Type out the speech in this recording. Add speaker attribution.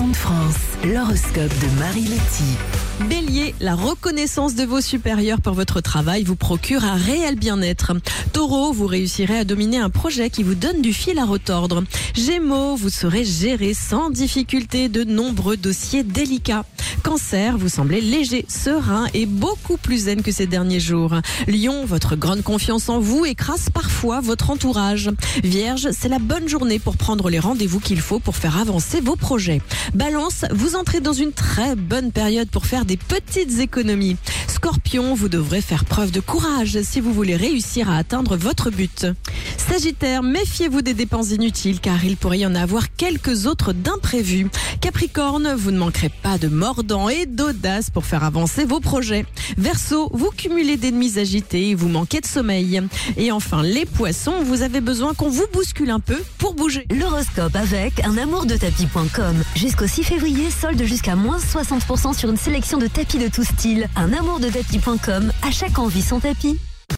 Speaker 1: de France, l'horoscope de Marie Letty.
Speaker 2: Bélier, la reconnaissance de vos supérieurs pour votre travail vous procure un réel bien-être. Taureau, vous réussirez à dominer un projet qui vous donne du fil à retordre. Gémeaux, vous saurez gérer sans difficulté de nombreux dossiers délicats. Cancer, vous semblez léger, serein et beaucoup plus zen que ces derniers jours. Lion, votre grande confiance en vous écrase parfois votre entourage. Vierge, c'est la bonne journée pour prendre les rendez-vous qu'il faut pour faire avancer vos projets. Balance, vous entrez dans une très bonne période pour faire des petites économies. Scorpion, vous devrez faire preuve de courage si vous voulez réussir à atteindre votre but. Sagittaire, méfiez-vous des dépenses inutiles car il pourrait y en avoir quelques autres d'imprévus. Capricorne, vous ne manquerez pas de mordant et d'audace pour faire avancer vos projets. Verseau, vous cumulez d'ennemis agités et vous manquez de sommeil. Et enfin, les poissons, vous avez besoin qu'on vous bouscule un peu pour bouger.
Speaker 3: L'horoscope avec un amour de tapis.com. Jusqu'au 6 février, solde jusqu'à moins 60% sur une sélection de tapis de tout style. Un amour de tapis.com, à chaque envie son tapis.